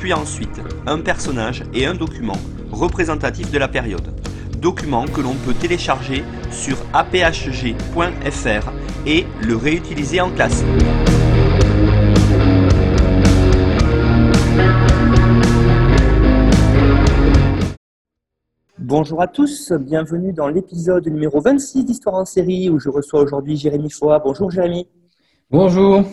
puis ensuite un personnage et un document représentatif de la période. Document que l'on peut télécharger sur aphg.fr et le réutiliser en classe. Bonjour à tous, bienvenue dans l'épisode numéro 26 d'Histoire en série où je reçois aujourd'hui Jérémy Foa. Bonjour Jérémy. Bonjour.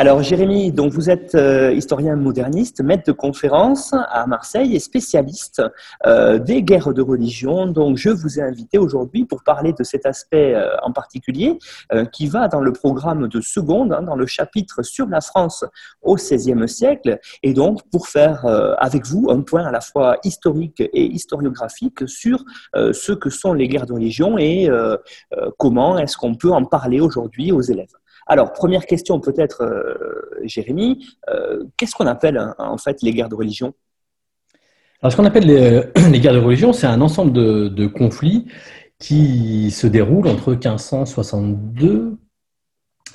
Alors Jérémy, donc vous êtes euh, historien moderniste, maître de conférence à Marseille et spécialiste euh, des guerres de religion. Donc je vous ai invité aujourd'hui pour parler de cet aspect euh, en particulier qui va dans le programme de seconde, hein, dans le chapitre sur la France au XVIe siècle, et donc pour faire avec vous un point à la fois historique et historiographique sur ce que sont les guerres de religion et comment est-ce qu'on peut en parler aujourd'hui aux élèves. Alors, première question peut-être, euh, Jérémy, euh, qu'est-ce qu'on appelle hein, en fait les guerres de religion? Alors, ce qu'on appelle les, guerres de religion, c'est un ensemble de, conflits qui se déroulent entre 1562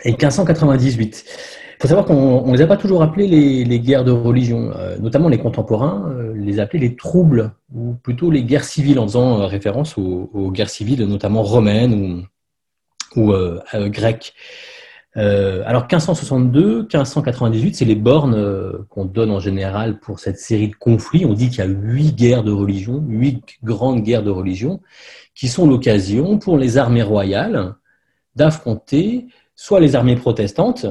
et 1598. Il faut savoir qu'on ne les a pas toujours appelés les, guerres de religion, euh, notamment les contemporains les appelaient les troubles, ou plutôt les guerres civiles, en faisant référence aux, guerres civiles, notamment romaines ou grecques. Euh, alors 1562, 1598, c'est les bornes euh, qu'on donne en général pour cette série de conflits. On dit qu'il y a huit guerres de religion, huit grandes guerres de religion, qui sont l'occasion pour les armées royales d'affronter soit les armées protestantes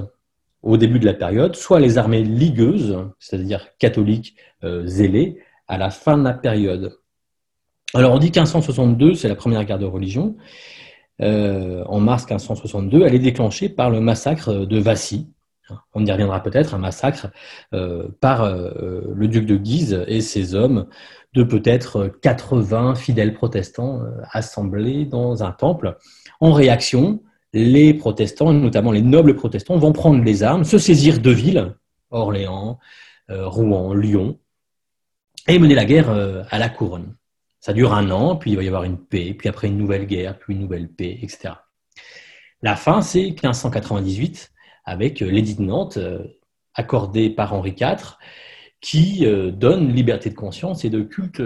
au début de la période, soit les armées ligueuses, c'est-à-dire catholiques euh, zélées, à la fin de la période. Alors on dit 1562, c'est la première guerre de religion. Euh, en mars 1562, elle est déclenchée par le massacre de Vassy. On y reviendra peut-être, un massacre euh, par euh, le duc de Guise et ses hommes de peut-être 80 fidèles protestants assemblés dans un temple. En réaction, les protestants, notamment les nobles protestants, vont prendre les armes, se saisir de villes, Orléans, Rouen, Lyon, et mener la guerre à la couronne. Ça dure un an, puis il va y avoir une paix, puis après une nouvelle guerre, puis une nouvelle paix, etc. La fin, c'est 1598, avec euh, l'édit de Nantes, euh, accordé par Henri IV, qui euh, donne liberté de conscience et de culte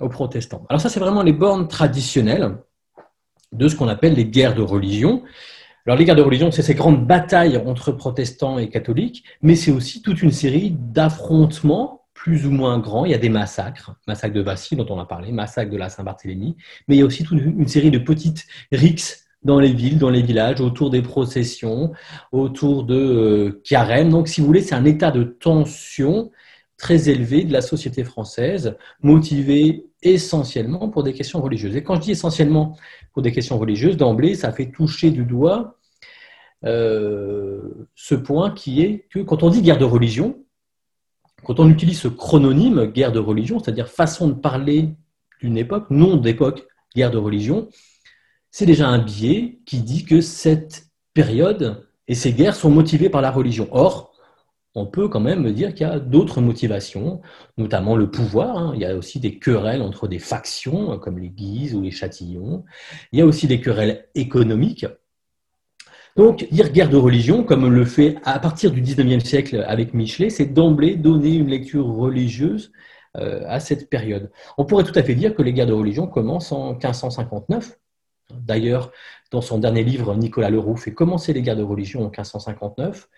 aux protestants. Alors ça, c'est vraiment les bornes traditionnelles de ce qu'on appelle les guerres de religion. Alors les guerres de religion, c'est ces grandes batailles entre protestants et catholiques, mais c'est aussi toute une série d'affrontements plus ou moins grands. Il y a des massacres, massacre de Vassy dont on a parlé, massacre de la Saint-Barthélemy, mais il y a aussi toute une série de petites rixes dans les villes, dans les villages, autour des processions, autour de euh, carèmes. Donc, si vous voulez, c'est un état de tension très élevé de la société française, motivé essentiellement pour des questions religieuses. Et quand je dis essentiellement pour des questions religieuses, d'emblée, ça fait toucher du doigt euh, ce point qui est que quand on dit guerre de religion, quand on utilise ce chrononyme, guerre de religion, c'est-à-dire façon de parler d'une époque, nom d'époque, guerre de religion, c'est déjà un biais qui dit que cette période et ces guerres sont motivées par la religion. Or, on peut quand même dire qu'il y a d'autres motivations, notamment le pouvoir. Hein. Il y a aussi des querelles entre des factions, comme les Guises ou les Châtillons. Il y a aussi des querelles économiques. Donc, dire guerre de religion, comme le fait à partir du 19e siècle avec Michelet, c'est d'emblée donner une lecture religieuse euh, à cette période. On pourrait tout à fait dire que les guerres de religion commencent en 1559. D'ailleurs, dans son dernier livre, Nicolas Leroux fait commencer les guerres de religion en 1559.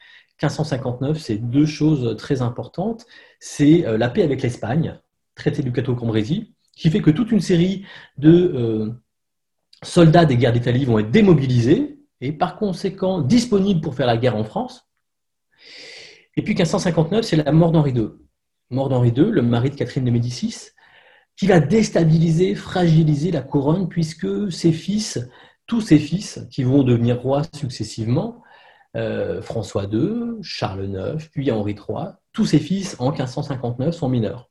1559, c'est deux choses très importantes. C'est euh, la paix avec l'Espagne, traité du Cateau Cambrésis, qui fait que toute une série de euh, soldats des guerres d'Italie vont être démobilisés et par conséquent disponible pour faire la guerre en France. Et puis 1559, c'est la mort d'Henri II. Mort d'Henri II, le mari de Catherine de Médicis, qui va déstabiliser, fragiliser la couronne, puisque ses fils, tous ses fils, qui vont devenir rois successivement, euh, François II, Charles IX, puis Henri III, tous ses fils en 1559 sont mineurs.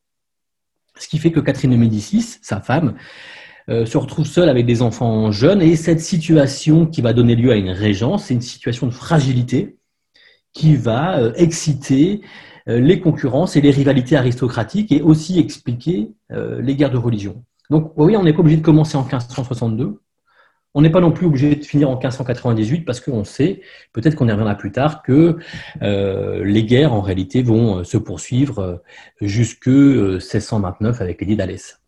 Ce qui fait que Catherine de Médicis, sa femme, euh, se retrouve seule avec des enfants jeunes et cette situation qui va donner lieu à une régence, c'est une situation de fragilité qui va euh, exciter euh, les concurrences et les rivalités aristocratiques et aussi expliquer les guerres de religion. Donc oui, on n'est pas obligé de commencer en 1562, on n'est pas non plus obligé de finir en 1598 parce qu'on sait, peut-être qu'on y reviendra plus tard, que euh, les guerres en réalité vont euh, se poursuivre euh, jusque 1629 avec l'édit d'Alès.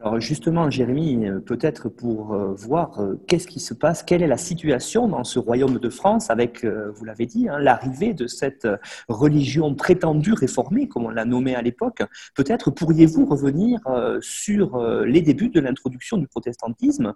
Alors justement, Jérémy, euh, peut-être pour euh, voir euh, qu'est-ce qui se passe, quelle est la situation dans ce royaume de France avec, vous l'avez dit, hein, l'arrivée de cette religion prétendue réformée, comme on l'a nommée à l'époque, peut-être pourriez-vous revenir sur les débuts de l'introduction du protestantisme.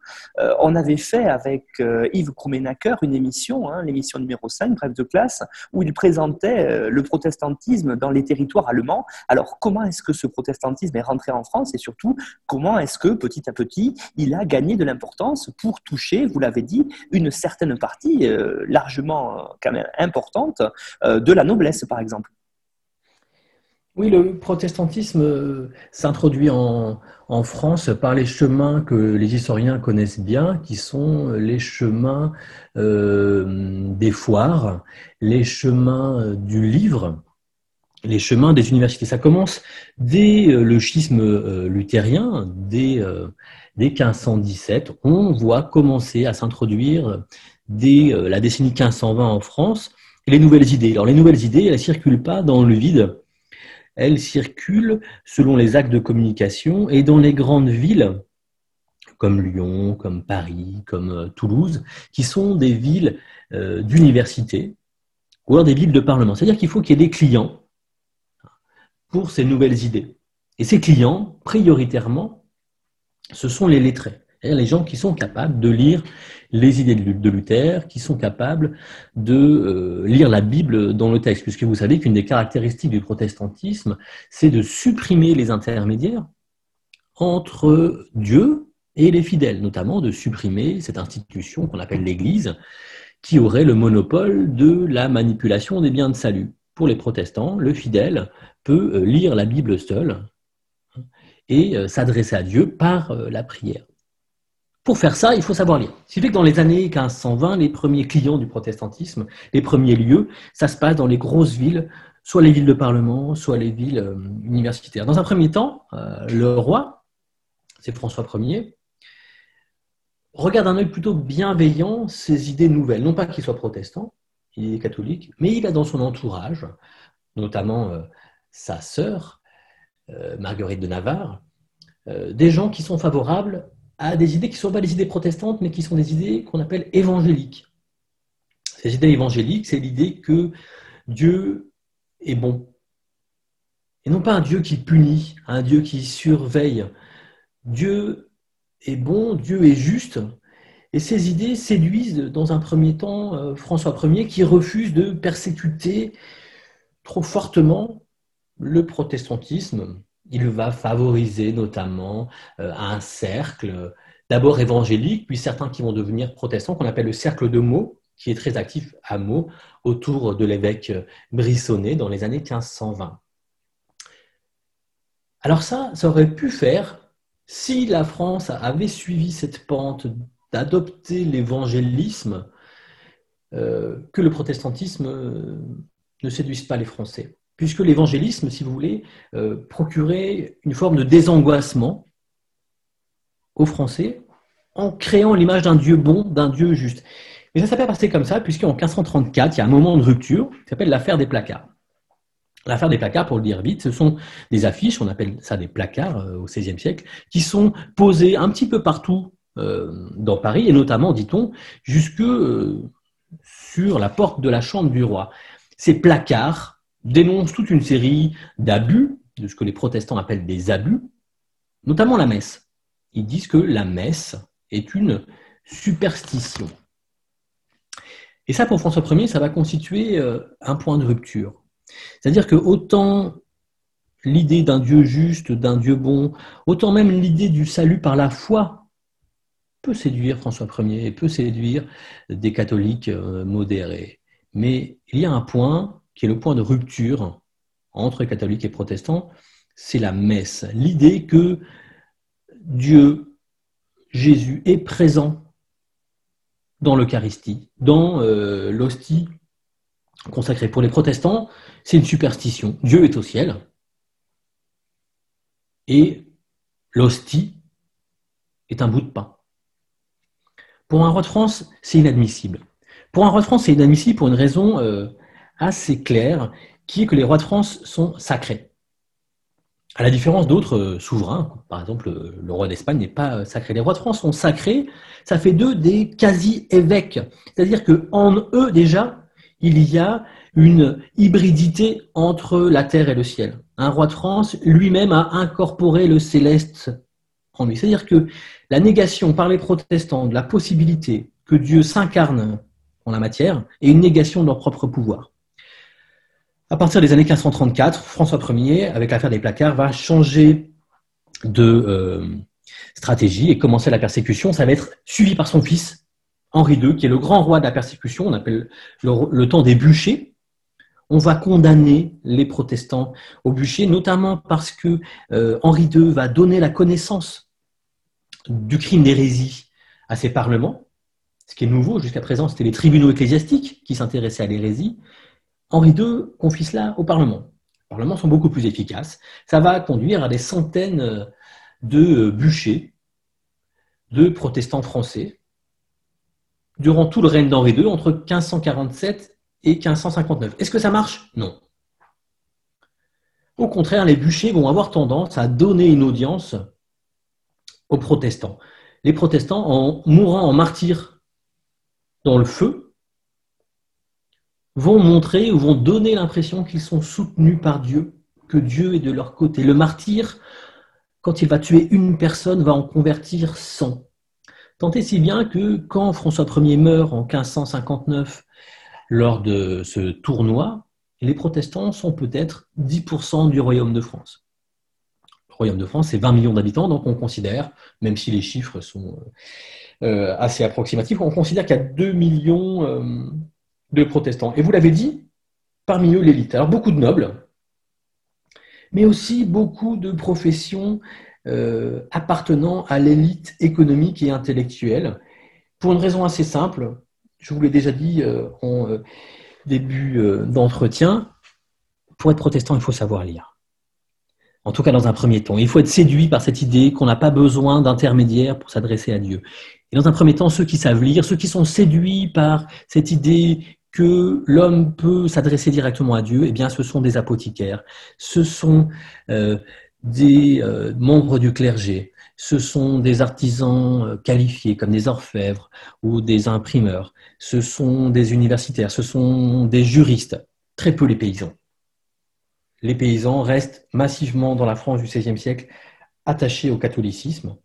On avait fait avec Yves Krumenacker une émission, hein, l'émission numéro 5, Bref de classe, où il présentait le protestantisme dans les territoires allemands. Alors comment est-ce que ce protestantisme est rentré en France et surtout comment est-ce que petit à petit, il a gagné de l'importance pour toucher, vous l'avez dit, une certaine partie euh, largement euh, quand même importante euh, de la noblesse, par exemple. Oui, le protestantisme s'introduit en, France par les chemins que les historiens connaissent bien, qui sont les chemins des foires, les chemins du livre, les chemins des universités. Ça commence dès euh, le schisme euh, luthérien, dès, 1517. Euh, on voit commencer à s'introduire dès la décennie 1520 en France les nouvelles idées. Alors les nouvelles idées, elles ne circulent pas dans le vide, elles circulent selon les actes de communication et dans les grandes villes comme Lyon, comme Paris, comme Toulouse, qui sont des villes d'université ou alors des villes de parlement. C'est-à-dire qu'il faut qu'il y ait des clients pour ces nouvelles idées. Et ces clients, prioritairement, ce sont les lettrés, les gens qui sont capables de lire les idées de Luther, qui sont capables de euh, lire la Bible dans le texte, puisque vous savez qu'une des caractéristiques du protestantisme, c'est de supprimer les intermédiaires entre Dieu et les fidèles, notamment de supprimer cette institution qu'on appelle l'Église, qui aurait le monopole de la manipulation des biens de salut. Pour les protestants, le fidèle peut euh, lire la Bible seul et euh, s'adresser à Dieu par euh, la prière. Pour faire ça, il faut savoir lire. Ce qui fait que dans les années 1520, les premiers clients du protestantisme, les premiers lieux, ça se passe dans les grosses villes, soit les villes de parlement, soit les villes universitaires. Dans un premier temps, le roi, c'est François Ier, regarde un œil plutôt bienveillant ces idées nouvelles. Non pas qu'il soit protestant, il est catholique, mais il a dans son entourage, notamment sa sœur, euh, Marguerite de Navarre, euh, des gens qui sont favorables à des idées qui ne sont pas des idées protestantes, mais qui sont des idées qu'on appelle évangéliques. Ces idées évangéliques, c'est l'idée que Dieu est bon. Et non pas un Dieu qui punit, un Dieu qui surveille. Dieu est bon, Dieu est juste. Et ces idées séduisent dans un premier temps euh, François Ier qui refuse de persécuter trop fortement le protestantisme, il va favoriser notamment euh, un cercle, d'abord évangélique, puis certains qui vont devenir protestants, qu'on appelle le cercle de Meaux, qui est très actif à Meaux, autour de l'évêque Brissonnet dans les années 1520. Alors ça, ça aurait pu faire si la France avait suivi cette pente d'adopter l'évangélisme, euh, que le protestantisme euh, ne séduise pas les Français puisque l'évangélisme, si vous voulez, euh, procurait une forme de désangoissement aux Français en créant l'image d'un Dieu bon, d'un Dieu juste. Mais ça s'est pas passé comme ça, puisqu'en 1534, il y a un moment de rupture qui s'appelle l'affaire des placards. L'affaire des placards, pour le dire vite, ce sont des affiches, on appelle ça des placards au XVIe siècle, qui sont posées un petit peu partout dans Paris, et notamment, dit-on, jusque sur la porte de la chambre du roi. Ces placards dénonce toute une série d'abus, de ce que les protestants appellent des abus, notamment la messe. Ils disent que la messe est une superstition. Et ça, pour François Ier, ça va constituer euh, un point de rupture. C'est-à-dire que autant l'idée d'un Dieu juste, d'un Dieu bon, autant même l'idée du salut par la foi peut séduire François Ier, peut séduire des catholiques euh, modérés. Mais il y a un point qui est le point de rupture entre catholiques et protestants, c'est la messe. L'idée que Dieu, Jésus, est présent dans l'Eucharistie, dans euh, l'hostie consacrée. Pour les protestants, c'est une superstition. Dieu est au ciel. Et l'hostie est un bout de pain. Pour un roi de France, c'est inadmissible. Pour un roi de France, c'est inadmissible pour une raison euh, assez claire, qui est que les rois de France sont sacrés. À la différence d'autres euh, souverains, par exemple le roi d'Espagne n'est pas euh, sacré. Les rois de France sont sacrés, ça fait d'eux des quasi-évêques. C'est-à-dire qu'en eux déjà, il y a une hybridité entre la terre et le ciel. Un roi de France lui-même a incorporé le céleste C'est-à-dire que la négation par les protestants de la possibilité que Dieu s'incarne en la matière est une négation de leur propre pouvoir. À partir des années 1534, François Ier, avec l'affaire des placards, va changer de euh, stratégie et commencer la persécution. Ça va être suivi par son fils, Henri II, qui est le grand roi de la persécution, on appelle le, temps des bûchers. On va condamner les protestants au bûcher, notamment parce que euh, Henri II va donner la connaissance du crime d'hérésie à ses parlements. Ce qui est nouveau jusqu'à présent, c'était les tribunaux ecclésiastiques qui s'intéressaient à l'hérésie. Henri II confie cela au Parlement. Les parlements sont beaucoup plus efficaces. Ça va conduire à des centaines de bûchers de protestants français durant tout le règne d'Henri II, entre 1547 et 1559. Est-ce que ça marche? Non. Au contraire, les bûchers vont avoir tendance à donner une audience protestants. Les protestants, en mourant en martyrs dans le feu, vont montrer ou vont donner l'impression qu'ils sont soutenus par Dieu, que Dieu est de leur côté. Le martyr, quand il va tuer une personne, va en convertir 100. Tant et si bien que quand François Ier meurt en 1559 lors de ce tournoi, les protestants sont peut-être 10% du royaume de France. Royaume de France, c'est 20 millions d'habitants, donc on considère, même si les chiffres sont euh, assez approximatifs, on considère qu'il y a 2 millions euh, de protestants. Et vous l'avez dit, parmi eux l'élite. Alors beaucoup de nobles, mais aussi beaucoup de professions euh, appartenant à l'élite économique et intellectuelle, pour une raison assez simple. Je vous l'ai déjà dit euh, en euh, début d'entretien, pour être protestant, il faut savoir lire. En tout cas, dans un premier temps. Il faut être séduit par cette idée qu'on n'a pas besoin d'intermédiaire pour s'adresser à Dieu. Et dans un premier temps, ceux qui savent lire, ceux qui sont séduits par cette idée que l'homme peut s'adresser directement à Dieu, eh bien, ce sont des apothicaires, ce sont euh, des euh, membres du clergé, ce sont des artisans euh, qualifiés comme des orfèvres ou des imprimeurs, ce sont des universitaires, ce sont des juristes, très peu les paysans. Les paysans restent massivement dans la France du XVIe siècle attachés au catholicisme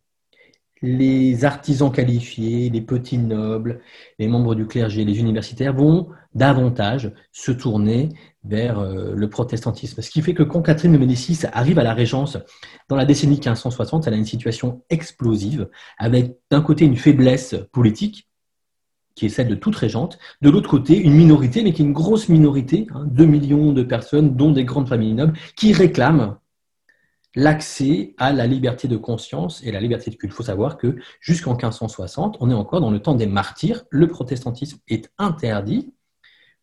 les artisans qualifiés, les petits nobles, les membres du clergé, les universitaires vont davantage se tourner vers euh, le protestantisme. Ce qui fait que quand Catherine de Médicis arrive à la régence dans la décennie 1560, elle a une situation explosive, avec d'un côté une faiblesse politique, qui est celle de toute régente, de l'autre côté une minorité, mais qui est une grosse minorité, 2 hein, millions de personnes, dont des grandes familles nobles, qui réclament l'accès à la liberté de conscience et la liberté de culte. Il faut savoir que jusqu'en 1560, on est encore dans le temps des martyrs. Le protestantisme est interdit,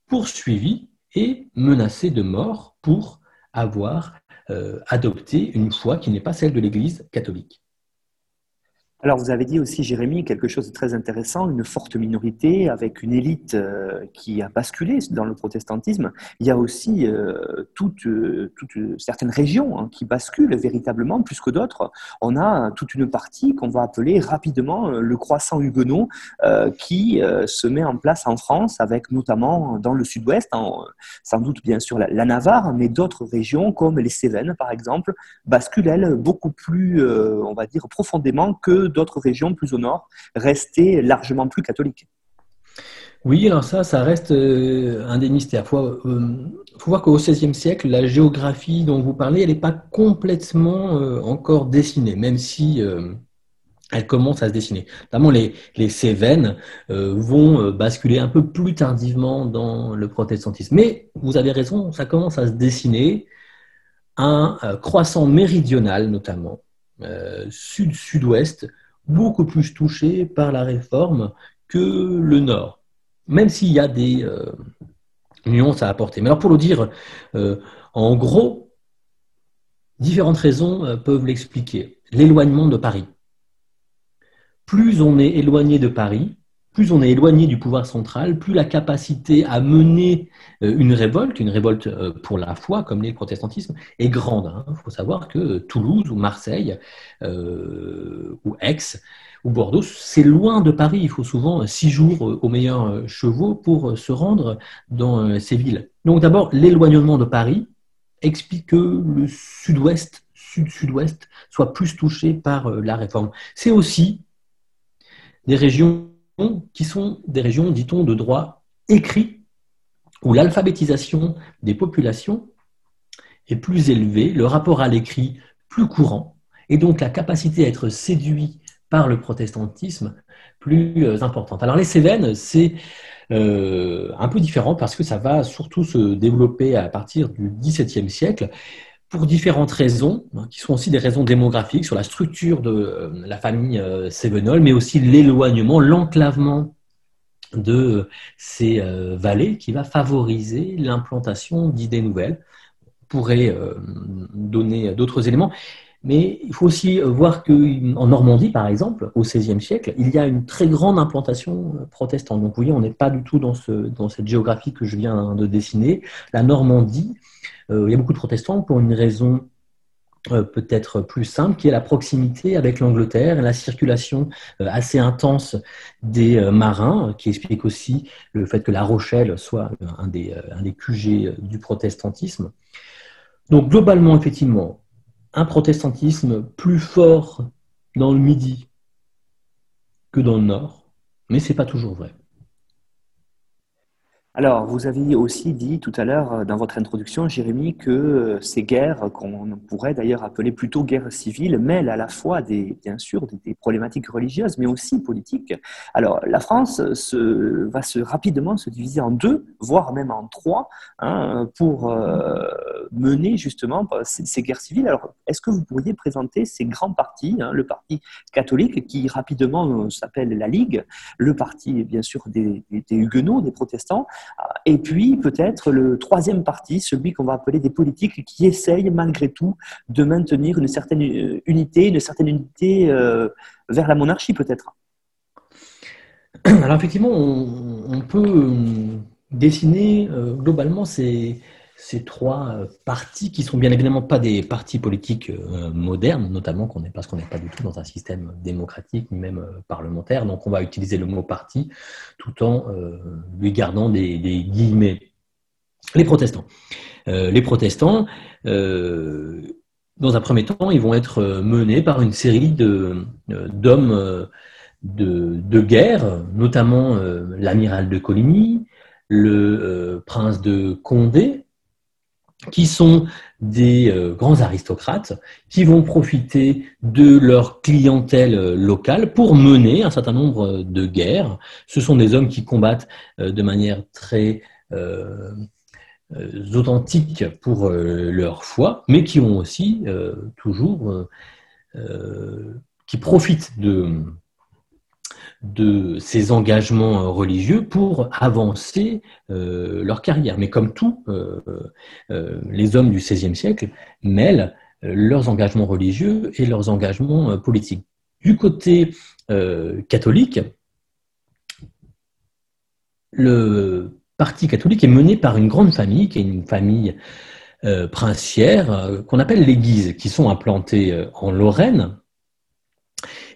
poursuivi et menacé de mort pour avoir euh, adopté une foi qui n'est pas celle de l'Église catholique. Alors, vous avez dit aussi, Jérémy, quelque chose de très intéressant, une forte minorité avec une élite euh, qui a basculé dans le protestantisme. Il y a aussi euh, toutes, certaines régions hein, qui basculent véritablement plus que d'autres. On a toute une partie qu'on va appeler rapidement euh, le croissant huguenot qui se met en place en France avec notamment dans le sud-ouest, sans doute bien sûr la, la Navarre, mais d'autres régions comme les Cévennes par exemple, basculent elles beaucoup plus, on va dire, profondément que d'autres régions plus au nord restaient largement plus catholiques. Oui, alors ça, ça reste euh, un des mystères. Il faut, euh, faut, voir qu'au XVIe siècle, la géographie dont vous parlez, elle n'est pas complètement euh, encore dessinée, même si elle commence à se dessiner. Notamment, les, les Cévennes vont basculer un peu plus tardivement dans le protestantisme. Mais vous avez raison, ça commence à se dessiner un croissant méridional notamment, sud-sud-ouest, beaucoup plus touché par la réforme que le nord, même s'il y a des nuances à apporter. Mais alors pour le dire, en gros, différentes raisons peuvent l'expliquer. L'éloignement de Paris. Plus on est éloigné de Paris, plus on est éloigné du pouvoir central, plus la capacité à mener euh, une révolte, une révolte euh, pour la foi, comme l'est le protestantisme, est grande. Il hein. faut savoir que Toulouse ou Marseille euh, ou Aix ou Bordeaux, c'est loin de Paris. Il faut souvent six jours aux meilleurs chevaux pour se rendre dans ces villes. Donc d'abord, l'éloignement de Paris explique que le sud-ouest, sud-sud-ouest, soit plus touché par la réforme. C'est aussi des régions qui sont des régions, dit-on, de droit écrit, où l'alphabétisation des populations est plus élevée, le rapport à l'écrit plus courant, et donc la capacité à être séduit par le protestantisme plus euh, importante. Alors les Cévennes, c'est euh, un peu différent parce que ça va surtout se développer à partir du XVIIe siècle pour différentes raisons, hein, qui sont aussi des raisons démographiques sur la structure de euh, la famille euh, Sévenol, mais aussi l'éloignement, l'enclavement de ces euh, vallées qui va favoriser l'implantation d'idées nouvelles. On pourrait donner d'autres éléments, mais il faut aussi voir qu'en Normandie, par exemple, au XVIe siècle, il y a une très grande implantation protestante. Donc, vous voyez, on n'est pas du tout dans, ce, dans cette géographie que je viens de dessiner. La Normandie euh, il y a beaucoup de protestants pour une raison euh, peut-être plus simple, qui est la proximité avec l'Angleterre et la circulation euh, assez intense des marins, qui explique aussi le fait que La Rochelle soit un des, un des QG du protestantisme. Donc globalement, effectivement, un protestantisme plus fort dans le Midi que dans le Nord, mais ce n'est pas toujours vrai. Alors, vous avez aussi dit tout à l'heure euh, dans votre introduction, Jérémy, que euh, ces guerres, qu'on pourrait d'ailleurs appeler plutôt guerres civiles, mêlent à la fois des, bien sûr des, problématiques religieuses, mais aussi politiques. Alors, la France se, va se rapidement se diviser en deux, voire même en trois, hein, pour euh, mener justement ces, guerres civiles. Alors, est-ce que vous pourriez présenter ces grands partis, hein, le parti catholique qui rapidement s'appelle la Ligue, le parti bien sûr des, Huguenots, des protestants, et puis peut-être le troisième parti, celui qu'on va appeler des politiques qui essayent malgré tout de maintenir une certaine euh, unité, une certaine unité euh, vers la monarchie peut-être? Alors effectivement, on, peut euh, dessiner globalement ces, ces trois euh, partis qui sont bien évidemment pas des partis politiques euh, modernes, notamment parce qu'on n'est pas du tout dans un système démocratique ni même euh, parlementaire. Donc on va utiliser le mot parti tout en lui gardant des, guillemets. Les protestants. les protestants, dans un premier temps, ils vont être menés par une série d'hommes de, guerre, notamment l'amiral de Coligny, le prince de Condé, qui sont des euh, grands aristocrates qui vont profiter de leur clientèle euh, locale pour mener un certain nombre de guerres. Ce sont des hommes qui combattent euh, de manière très authentique pour leur foi, mais qui ont aussi toujours, qui profitent de de ces engagements euh, religieux pour avancer euh, leur carrière. Mais comme tous euh, les hommes du XVIe siècle mêlent leurs engagements religieux et leurs engagements politiques. Du côté catholique, le parti catholique est mené par une grande famille, qui est une famille princière, qu'on appelle les Guises, qui sont implantés en Lorraine,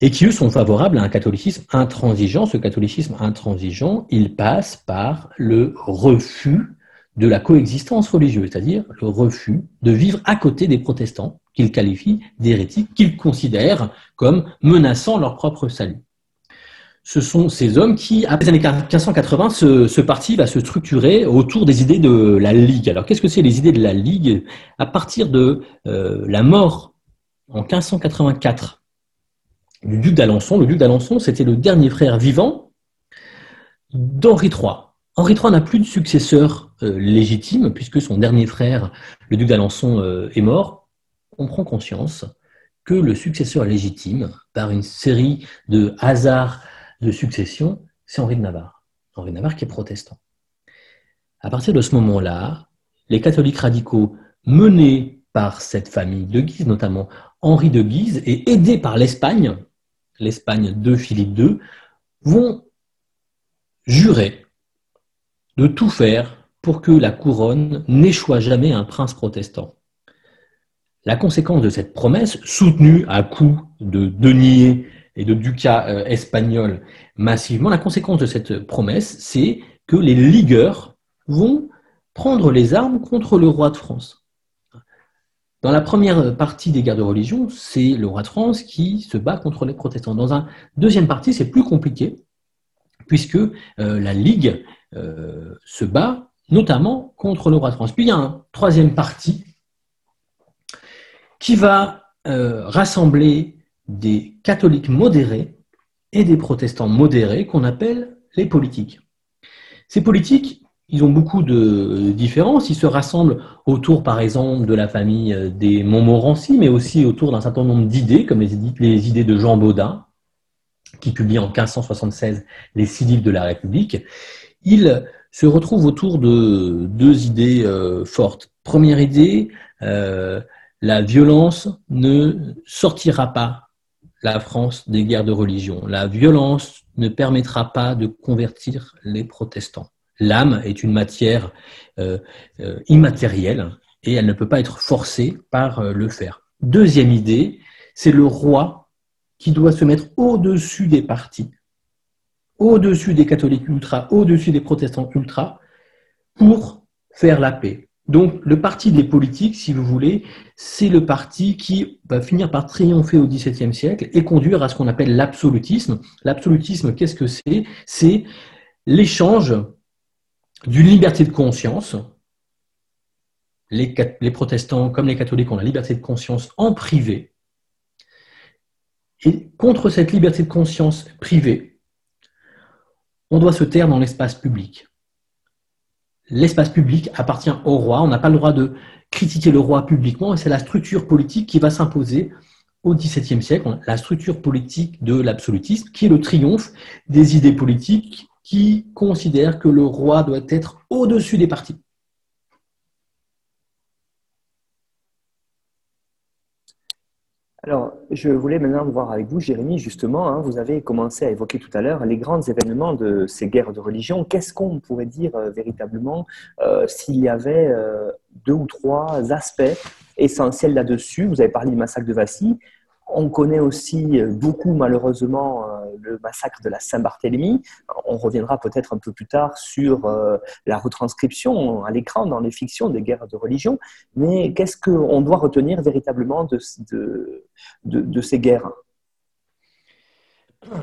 et qui, eux, sont favorables à un catholicisme intransigeant. Ce catholicisme intransigeant, il passe par le refus de la coexistence religieuse, c'est-à-dire le refus de vivre à côté des protestants, qu'ils qualifient d'hérétiques, qu'ils considèrent comme menaçant leur propre salut. Ce sont ces hommes qui, après les années 1580, ce, parti va se structurer autour des idées de la Ligue. Alors, qu'est-ce que c'est les idées de la Ligue? À partir de euh, la mort en 1584 du duc d'Alençon. Le duc d'Alençon, c'était le dernier frère vivant d'Henri III. Henri III n'a plus de successeur légitime, puisque son dernier frère, le duc d'Alençon, est mort. On prend conscience que le successeur légitime, par une série de hasards de succession, c'est Henri de Navarre. Henri de Navarre qui est protestant. À partir de ce moment-là, les catholiques radicaux menés par cette famille de Guise, notamment Henri de Guise, et aidés par l'Espagne, l'Espagne de Philippe II, vont jurer de tout faire pour que la couronne n'échoie jamais un prince protestant. La conséquence de cette promesse, soutenue à coups de deniers et de ducats euh, espagnols massivement, la conséquence de cette promesse, c'est que les ligueurs vont prendre les armes contre le roi de France. Dans la première partie des guerres de religion, c'est le roi de France qui se bat contre les protestants. Dans une deuxième partie, c'est plus compliqué, puisque euh, la Ligue euh, se bat notamment contre le roi de France. Puis il y a une troisième partie qui va euh, rassembler des catholiques modérés et des protestants modérés qu'on appelle les politiques. Ces politiques, ils ont beaucoup de différences. Ils se rassemblent autour, par exemple, de la famille des Montmorency, mais aussi autour d'un certain nombre d'idées, comme les idées de Jean Baudin, qui publie en 1576 les six livres de la République. Ils se retrouvent autour de deux idées euh, fortes. Première idée, euh, la violence ne sortira pas la France des guerres de religion. La violence ne permettra pas de convertir les protestants. L'âme est une matière euh, euh, immatérielle et elle ne peut pas être forcée par euh, le fer. Deuxième idée, c'est le roi qui doit se mettre au-dessus des partis, au-dessus des catholiques ultra, au-dessus des protestants ultra, pour faire la paix. Donc, le parti des politiques, si vous voulez, c'est le parti qui va finir par triompher au XVIIe siècle et conduire à ce qu'on appelle l'absolutisme. L'absolutisme, qu'est-ce que c'est? C'est l'échange d'une liberté de conscience. Les, protestants comme les catholiques ont la liberté de conscience en privé. Et contre cette liberté de conscience privée, on doit se taire dans l'espace public l'espace public appartient au roi. On n'a pas le droit de critiquer le roi publiquement et c'est la structure politique qui va s'imposer au XVIIe siècle, la structure politique de l'absolutisme, qui est le triomphe des idées politiques qui considèrent que le roi doit être au-dessus des partis. Alors, je voulais maintenant voir avec vous, Jérémy, justement, hein, vous avez commencé à évoquer tout à l'heure les grands événements de ces guerres de religion. Qu'est-ce qu'on pourrait dire euh, véritablement euh, s'il y avait euh, deux ou trois aspects essentiels là-dessus? Vous avez parlé du massacre de Vassy, on connaît aussi beaucoup, malheureusement, euh, le massacre de la Saint-Barthélemy. On reviendra peut-être un peu plus tard sur euh, la retranscription à l'écran dans les fictions des guerres de religion. Mais qu'est-ce qu'on doit retenir véritablement de, ces guerres?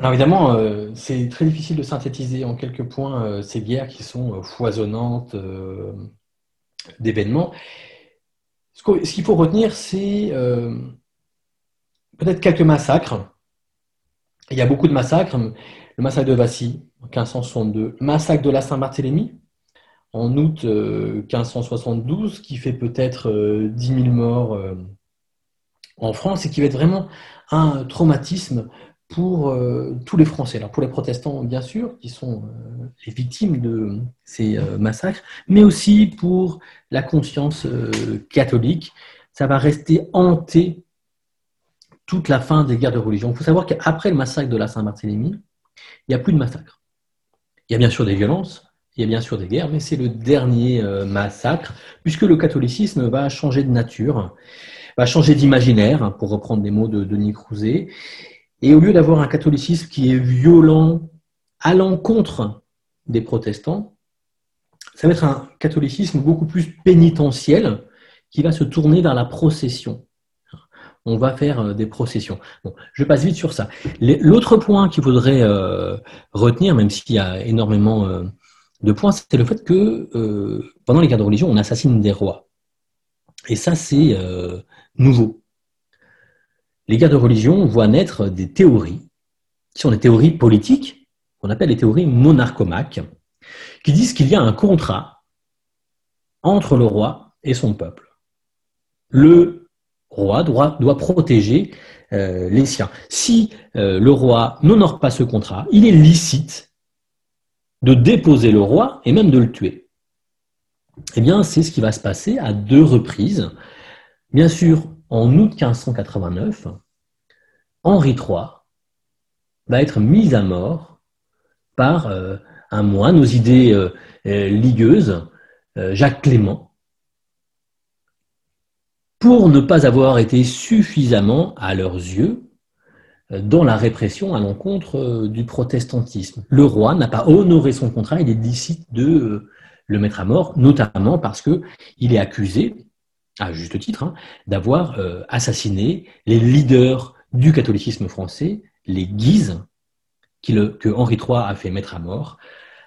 Évidemment, euh, c'est très difficile de synthétiser en quelques points ces guerres qui sont foisonnantes d'événements. Ce qu'il faut retenir, c'est peut-être quelques massacres. Il y a beaucoup de massacres. Le massacre de Vassy en 1562, le massacre de la Saint-Barthélemy en août 1572, euh, qui fait peut-être 10 euh, 000 morts euh, en France et qui va être vraiment un traumatisme pour tous les Français. Pour les protestants, bien sûr, qui sont les victimes de ces massacres, mais aussi pour la conscience catholique. Ça va rester hanté toute la fin des guerres de religion. Il faut savoir qu'après le massacre de la Saint-Barthélemy, il n'y a plus de massacre. Il y a bien sûr des violences, il y a bien sûr des guerres, mais c'est le dernier euh, massacre, puisque le catholicisme va changer de nature, va changer d'imaginaire, hein, pour reprendre des mots de Denis Crouzet. Et au lieu d'avoir un catholicisme qui est violent à l'encontre des protestants, ça va être un catholicisme beaucoup plus pénitentiel qui va se tourner vers la procession on va faire euh, des processions. je passe vite sur ça. L'autre point qu'il faudrait euh, retenir, même s'il y a énormément euh, de points, c'est le fait que pendant les guerres de religion, on assassine des rois. Et ça, c'est nouveau. Les guerres de religion voient naître des théories, qui sont des théories politiques, qu'on appelle les théories monarchomaques. qui disent qu'il y a un contrat entre le roi et son peuple. Le roi doit, protéger euh, les siens. Si euh, le roi n'honore pas ce contrat, il est licite de déposer le roi et même de le tuer. Eh bien, c'est ce qui va se passer à deux reprises. Bien sûr, en août 1589, Henri III va être mis à mort par euh, un moine aux idées ligueuses, Jacques Clément, pour ne pas avoir été suffisamment, à leurs yeux, dans la répression à l'encontre euh, du protestantisme. Le roi n'a pas honoré son contrat, il est licite de euh, le mettre à mort, notamment parce qu'il est accusé, à juste titre, hein, d'avoir euh, assassiné les leaders du catholicisme français, les Guises, que Henri III a fait mettre à mort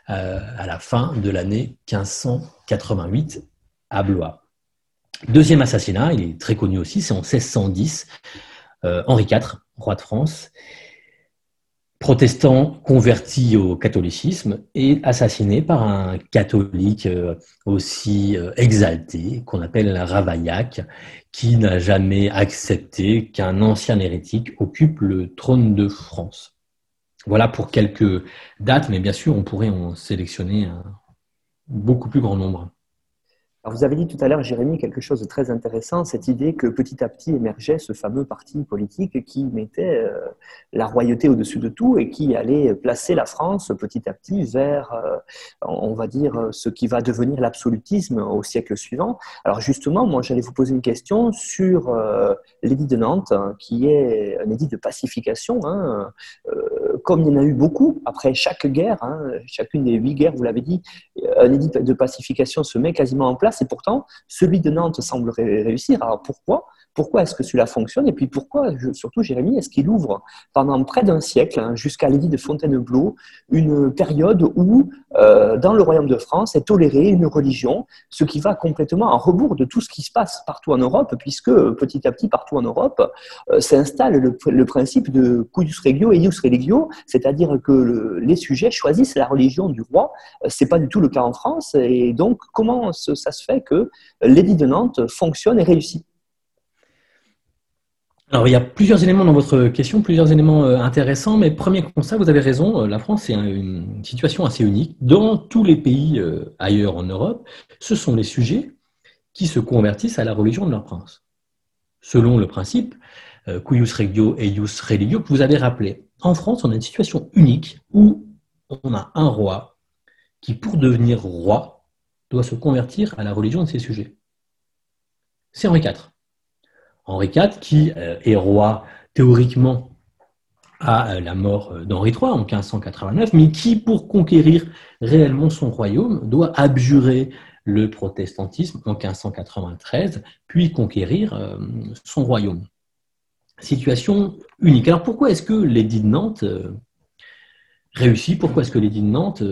à la fin de l'année 1588 à Blois. Deuxième assassinat, il est très connu aussi, c'est en 1610, euh, Henri IV, roi de France, protestant converti au catholicisme et assassiné par un catholique euh, aussi euh, exalté qu'on appelle Ravaillac, qui n'a jamais accepté qu'un ancien hérétique occupe le trône de France. Voilà pour quelques dates, mais bien sûr, on pourrait en sélectionner un beaucoup plus grand nombre vous avez dit tout à l'heure, Jérémy, quelque chose de très intéressant, cette idée que petit à petit émergeait ce fameux parti politique qui mettait euh, la royauté au-dessus de tout et qui allait placer la France petit à petit vers, euh, on va dire, ce qui va devenir l'absolutisme au siècle suivant. Alors justement, moi, j'allais vous poser une question sur euh, l'édit de Nantes, hein, qui est un édit de pacification, hein, comme il y en a eu beaucoup après chaque guerre, hein, chacune des huit guerres, vous l'avez dit, un édit de pacification se met quasiment en place et pourtant, celui de Nantes semble réussir. Alors pourquoi? Pourquoi est-ce que cela fonctionne Et puis pourquoi, surtout Jérémy, est-ce qu'il ouvre pendant près d'un siècle, hein, jusqu'à l'édit de Fontainebleau, une période où, euh, dans le Royaume de France, est tolérée une religion, ce qui va complètement en rebours de tout ce qui se passe partout en Europe, puisque petit à petit, partout en Europe, euh, s'installe le, principe de cuius regio et ius religio, c'est-à-dire que les sujets choisissent la religion du roi. Euh, c'est pas du tout le cas en France. Et donc, comment ça se fait que l'édit de Nantes fonctionne et réussit? Alors, il y a plusieurs éléments dans votre question, plusieurs éléments euh, intéressants, mais premier constat, vous avez raison, euh, la France est une situation assez unique. Dans tous les pays euh, ailleurs en Europe, ce sont les sujets qui se convertissent à la religion de leur prince. Selon le principe cuius regio et ius religio que vous avez rappelé. En France, on a une situation unique où on a un roi qui, pour devenir roi, doit se convertir à la religion de ses sujets. C'est Henri IV. Henri IV, qui euh, est roi théoriquement à euh, la mort euh, d'Henri III en 1589, mais qui, pour conquérir réellement son royaume, doit abjurer le protestantisme en 1593, puis conquérir son royaume. Situation unique. Alors pourquoi est-ce que l'édit de Nantes réussit? Pourquoi est-ce que l'édit de Nantes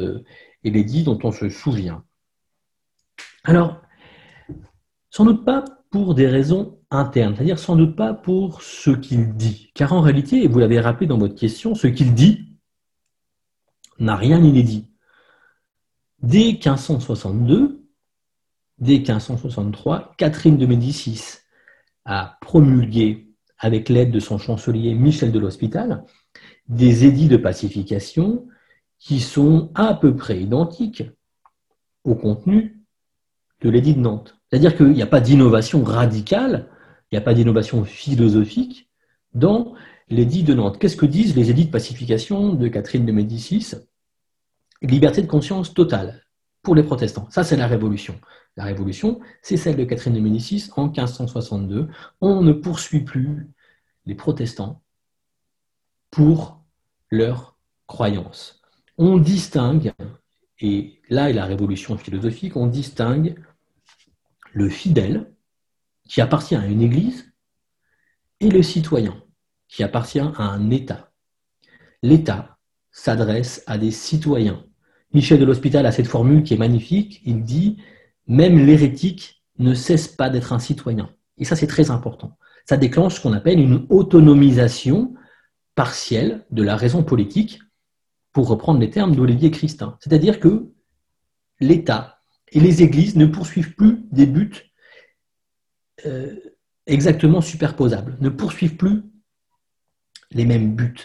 est l'édit dont on se souvient? Alors, sans doute pas pour des raisons internes, c'est-à-dire sans doute pas pour ce qu'il dit. Car en réalité, et vous l'avez rappelé dans votre question, ce qu'il dit n'a rien inédit. Dès 1562, dès 1563, Catherine de Médicis a promulgué, avec l'aide de son chancelier Michel de l'Hospital, des édits de pacification qui sont à peu près identiques au contenu de l'édit de Nantes. C'est-à-dire qu'il n'y a pas d'innovation radicale, il n'y a pas d'innovation philosophique dans l'édit de Nantes. Qu'est-ce que disent les édits de pacification de Catherine de Médicis? Liberté de conscience totale pour les protestants. Ça, c'est la révolution. La révolution, c'est celle de Catherine de Médicis en 1562. On ne poursuit plus les protestants pour leurs croyances. On distingue, et là est la révolution philosophique, on distingue le fidèle, qui appartient à une Église, et le citoyen, qui appartient à un État. L'État s'adresse à des citoyens. Michel de l'Hospital a cette formule qui est magnifique. Il dit Même l'hérétique ne cesse pas d'être un citoyen. Et ça, c'est très important. Ça déclenche ce qu'on appelle une autonomisation partielle de la raison politique, pour reprendre les termes d'Olivier Christin. C'est-à-dire que l'État et les églises ne poursuivent plus des buts euh, exactement superposables, ne poursuivent plus les mêmes buts.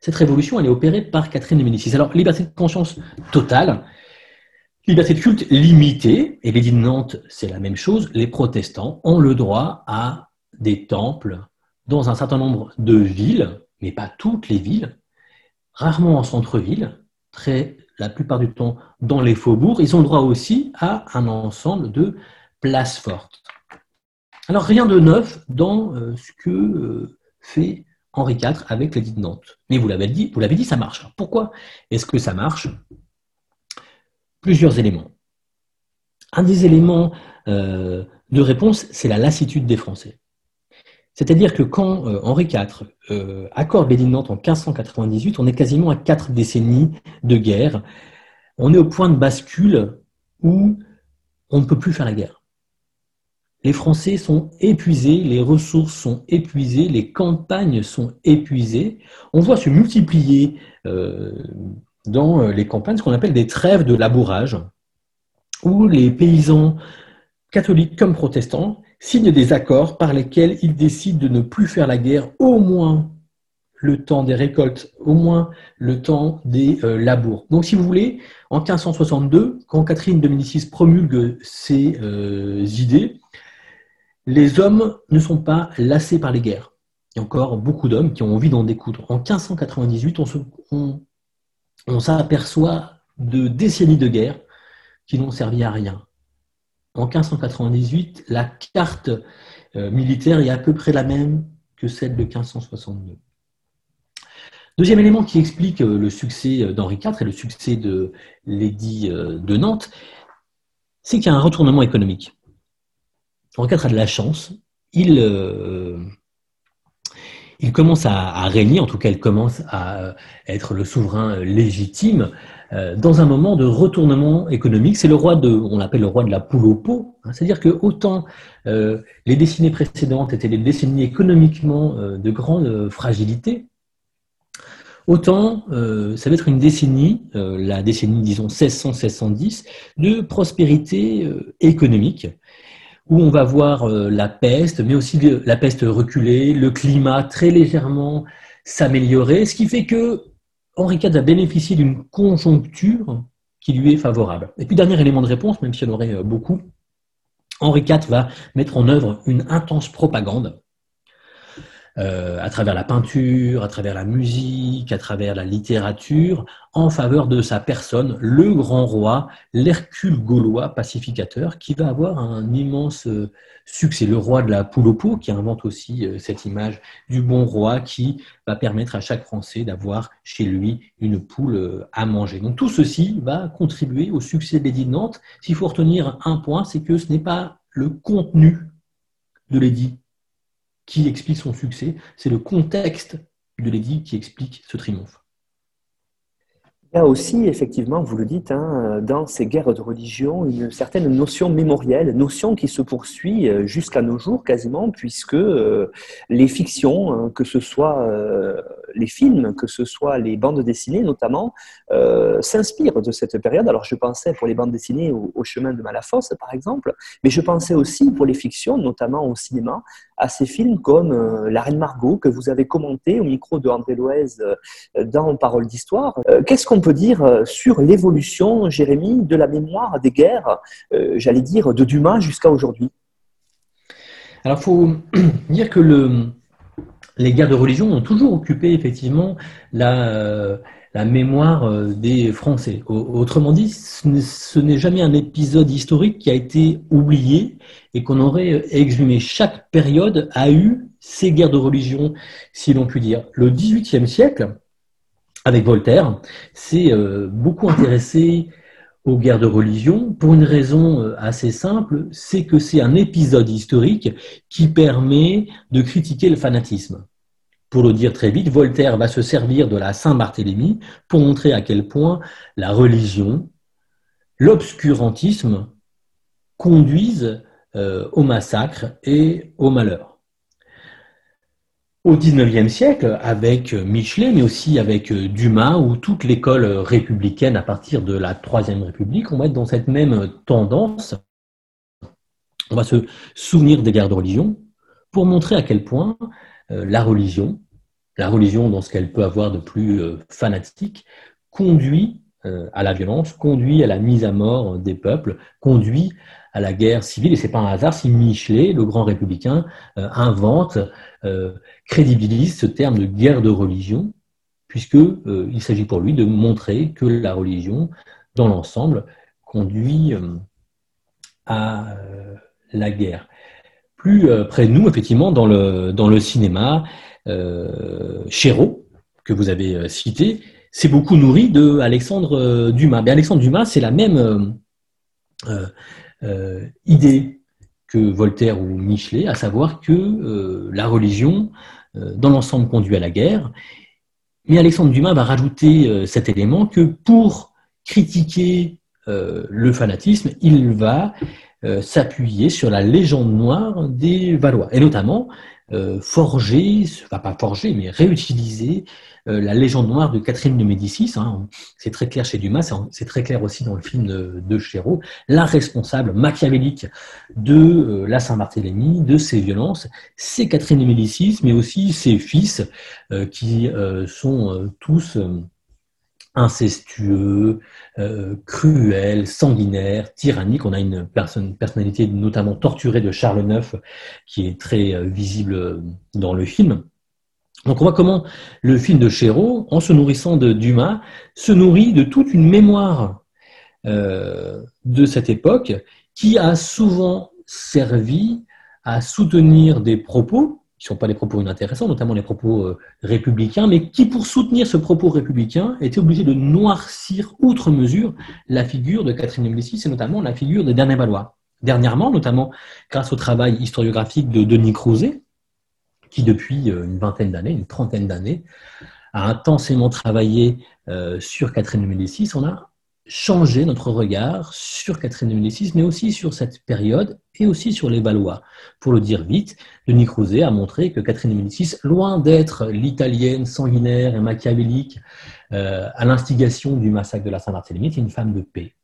Cette révolution, elle est opérée par Catherine de Médicis. Alors, liberté de conscience totale, liberté de culte limitée, et l'édit de Nantes, c'est la même chose, les protestants ont le droit à des temples dans un certain nombre de villes, mais pas toutes les villes, rarement en centre-ville, très la plupart du temps dans les faubourgs. Ils ont droit aussi à un ensemble de places fortes. Alors rien de neuf dans euh, ce que euh, fait Henri IV avec l'édit de Nantes. Mais vous l'avez dit, vous l'avez dit, ça marche. pourquoi est-ce que ça marche? Plusieurs éléments. Un des éléments euh, de réponse, c'est la lassitude des Français. C'est-à-dire que quand euh, Henri IV euh, accorde en 1598, on est quasiment à quatre décennies de guerre. On est au point de bascule où on ne peut plus faire la guerre. Les Français sont épuisés, les ressources sont épuisées, les campagnes sont épuisées. On voit se multiplier euh, dans les campagnes ce qu'on appelle des trêves de labourage, où les paysans catholiques comme protestants signent des accords par lesquels ils décident de ne plus faire la guerre au moins le temps des récoltes, au moins le temps des euh, labours. Donc, si vous voulez, en 1562, quand Catherine de Médicis promulgue ces euh, idées, les hommes ne sont pas lassés par les guerres. Il y a encore beaucoup d'hommes qui ont envie d'en découdre. En 1598, on s'aperçoit de décennies de guerre qui n'ont servi à rien en 1598, la carte euh, militaire est à peu près la même que celle de 1562. Deuxième élément qui explique euh, le succès euh, d'Henri IV et le succès de l'édit de Nantes, c'est qu'il y a un retournement économique. Henri IV a de la chance. Il, commence à, à, régner, en tout cas il commence à être le souverain légitime dans un moment de retournement économique. C'est le roi de, on l'appelle le roi de la poule au pot. Hein. C'est-à-dire que autant euh, les décennies précédentes étaient des décennies économiquement euh, de grande fragilité, autant ça va être une décennie, la décennie disons 1600-1610, de prospérité économique où on va voir la peste, mais aussi la peste reculer, le climat très légèrement s'améliorer, ce qui fait que Henri IV a bénéficié d'une conjoncture qui lui est favorable. Et puis, dernier élément de réponse, même s'il y en aurait euh, beaucoup, Henri IV va mettre en œuvre une intense propagande euh, à travers la peinture, à travers la musique, à travers la littérature, en faveur de sa personne, le grand roi, l'Hercule gaulois pacificateur, qui va avoir un immense euh, succès. Le roi de la poule au pot, qui invente aussi euh, cette image du bon roi, qui va permettre à chaque Français d'avoir chez lui une poule à manger. Donc tout ceci va contribuer au succès de Nantes. S'il faut retenir un point, c'est que ce n'est pas le contenu de l'édit qui explique son succès, c'est le contexte de l'édit qui explique ce triomphe. Il y a aussi, effectivement, vous le dites, hein, dans ces guerres de religion, une certaine notion mémorielle, notion qui se poursuit euh, jusqu'à nos jours quasiment, puisque euh, les fictions, hein, que ce soit euh, les films, que ce soit les bandes dessinées notamment, s'inspirent de cette période. Alors je pensais pour les bandes dessinées au, au, chemin de Malafosse, par exemple, mais je pensais aussi pour les fictions, notamment au cinéma, à ces films comme euh, La Reine Margot, que vous avez commenté au micro de André Loez euh, dans Parole d'Histoire. Euh, qu'est-ce qu'on peut dire sur l'évolution, Jérémy, de la mémoire des guerres, j'allais dire, de Dumas jusqu'à aujourd'hui? Alors, il faut dire que le, les guerres de religion ont toujours occupé effectivement la, la mémoire euh, des Français. Autrement dit, ce n'est jamais un épisode historique qui a été oublié et qu'on aurait euh, exhumé. Chaque période a eu ses guerres de religion, si l'on peut dire. Le XVIIIe siècle, avec Voltaire, s'est euh, beaucoup intéressé aux guerres de religion pour une raison assez simple, c'est que c'est un épisode historique qui permet de critiquer le fanatisme. Pour le dire très vite, Voltaire va se servir de la Saint-Barthélemy pour montrer à quel point la religion, l'obscurantisme conduisent euh, au massacre et au malheur. au XIXe siècle, avec Michelet, mais aussi avec Dumas, ou toute l'école républicaine à partir de la Troisième République, on va être dans cette même tendance. On va se souvenir des guerres de religion pour montrer à quel point la religion, la religion dans ce qu'elle peut avoir de plus fanatique, conduit euh, à la violence, conduit à la mise à mort des peuples, conduit à la guerre civile. Et c'est pas un hasard si Michelet, le grand républicain, euh, invente, euh, crédibilise ce terme de guerre de religion, puisqu'il il s'agit pour lui de montrer que la religion, dans l'ensemble, conduit à la guerre. Plus près de nous, effectivement, dans le, cinéma, Chéreau, que vous avez cité, c'est beaucoup nourri de Alexandre euh, Dumas. Mais Alexandre Dumas, c'est la même euh, euh, idée que Voltaire ou Michelet, à savoir que la religion, dans l'ensemble, conduit à la guerre. Mais Alexandre Dumas va rajouter cet élément que pour critiquer le fanatisme, il va s'appuyer sur la légende noire des Valois, et notamment forger, enfin pas forger, mais réutiliser euh, la légende noire de Catherine de Médicis, hein, c'est très clair chez Dumas, c'est très clair aussi dans le film de, de Chéreau, la responsable machiavélique de euh, la Saint-Barthélemy, de ces violences, c'est Catherine de Médicis, mais aussi ses fils euh, qui sont tous incestueux, cruels, sanguinaires, tyranniques. On a une personnalité notamment torturée de Charles IX qui est très visible dans le film. Donc on voit comment le film de Chéreau, en se nourrissant de Dumas, se nourrit de toute une mémoire euh, de cette époque qui a souvent servi à soutenir des propos qui ne sont pas des propos inintéressants, notamment les propos euh, républicains, mais qui, pour soutenir ce propos républicain, étaient obligés de noircir outre mesure la figure de Catherine de Médicis et notamment la figure de Dernier Valois. Dernièrement, notamment grâce au travail historiographique de Denis Crouzet, qui depuis euh, une vingtaine d'années, une trentaine d'années, a intensément travaillé euh, sur Catherine de Médicis. On a changé notre regard sur Catherine de Médicis, mais aussi sur cette période et aussi sur les Valois. Pour le dire vite, Denis Crouzet a montré que Catherine de Médicis, loin d'être l'italienne sanguinaire et machiavélique euh, à l'instigation du massacre de la Saint-Barthélemy, est une femme de paix.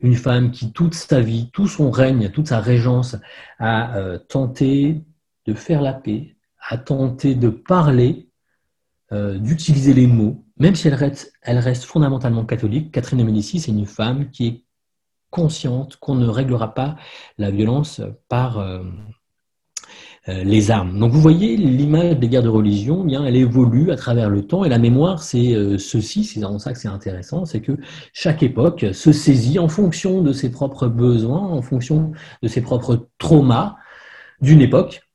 Une femme qui, toute sa vie, tout son règne, toute sa régence, a tenté de faire la paix, à tenter de parler, euh, d'utiliser les mots, même si elle reste, elle reste fondamentalement catholique. Catherine de Médicis est une femme qui est consciente qu'on ne réglera pas la violence par euh, euh, les armes. Donc vous voyez l'image des guerres de religion, eh bien elle évolue à travers le temps et la mémoire c'est ceci, c'est dans ça que c'est intéressant, c'est que chaque époque se saisit en fonction de ses propres besoins, en fonction de ses propres traumas d'une époque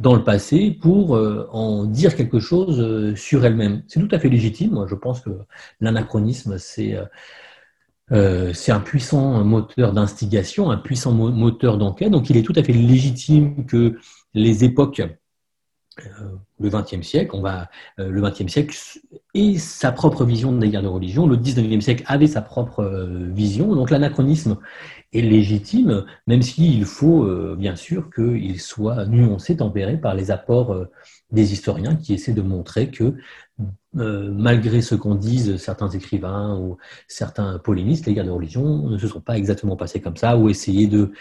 dans le passé pour euh, en dire quelque chose euh, sur elle-même. C'est tout à fait légitime. Moi, je pense que l'anachronisme, c'est euh, c'est un puissant moteur d'instigation, un puissant moteur d'enquête. Donc, il est tout à fait légitime que les époques, le XXe siècle, on va, le XXe siècle ait sa propre vision des guerres de religion. Le XIXe siècle avait sa propre vision. Donc, l'anachronisme est légitime, même s'il faut euh, bien sûr qu'il soit nuancé, tempéré par les apports euh, des historiens qui essaient de montrer que euh, malgré ce qu'en disent certains écrivains ou certains polémistes, les guerres de religion ne se sont pas exactement passées comme ça, ou essayer de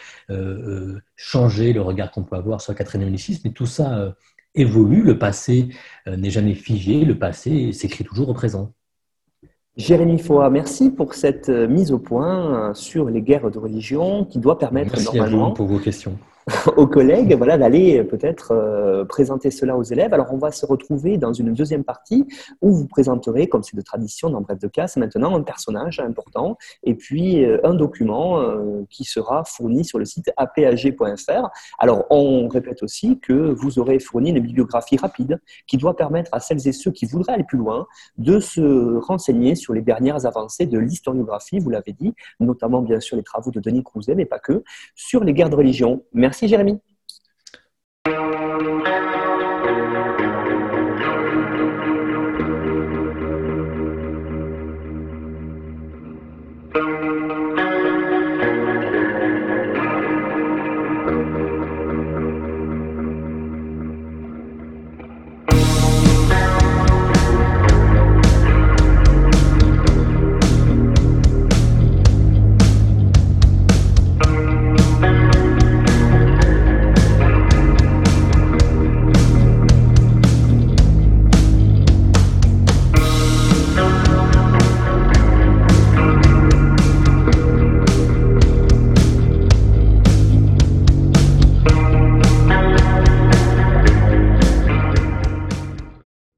changer le regard qu'on peut avoir sur de Médicis, mais tout ça évolue, le passé n'est jamais figé, le passé s'écrit toujours au présent. Jérémy Foa, merci pour cette euh, mise au point euh, sur les guerres de religion qui doit permettre merci normalement à vous pour vos questions. aux collègues voilà, d'aller peut-être euh, présenter cela aux élèves. Alors, on va se retrouver dans une deuxième partie où vous présenterez, comme c'est de tradition dans Bref de classe, maintenant un personnage important et puis euh, un document euh, qui sera fourni sur le site apag.fr. Alors, on répète aussi que vous aurez fourni une bibliographie rapide qui doit permettre à celles et ceux qui voudraient aller plus loin de se renseigner sur les dernières avancées de l'historiographie, vous l'avez dit, notamment bien sûr les travaux de Denis Crouzet, mais pas que, sur les guerres de religion. Merci Merci Jérémy.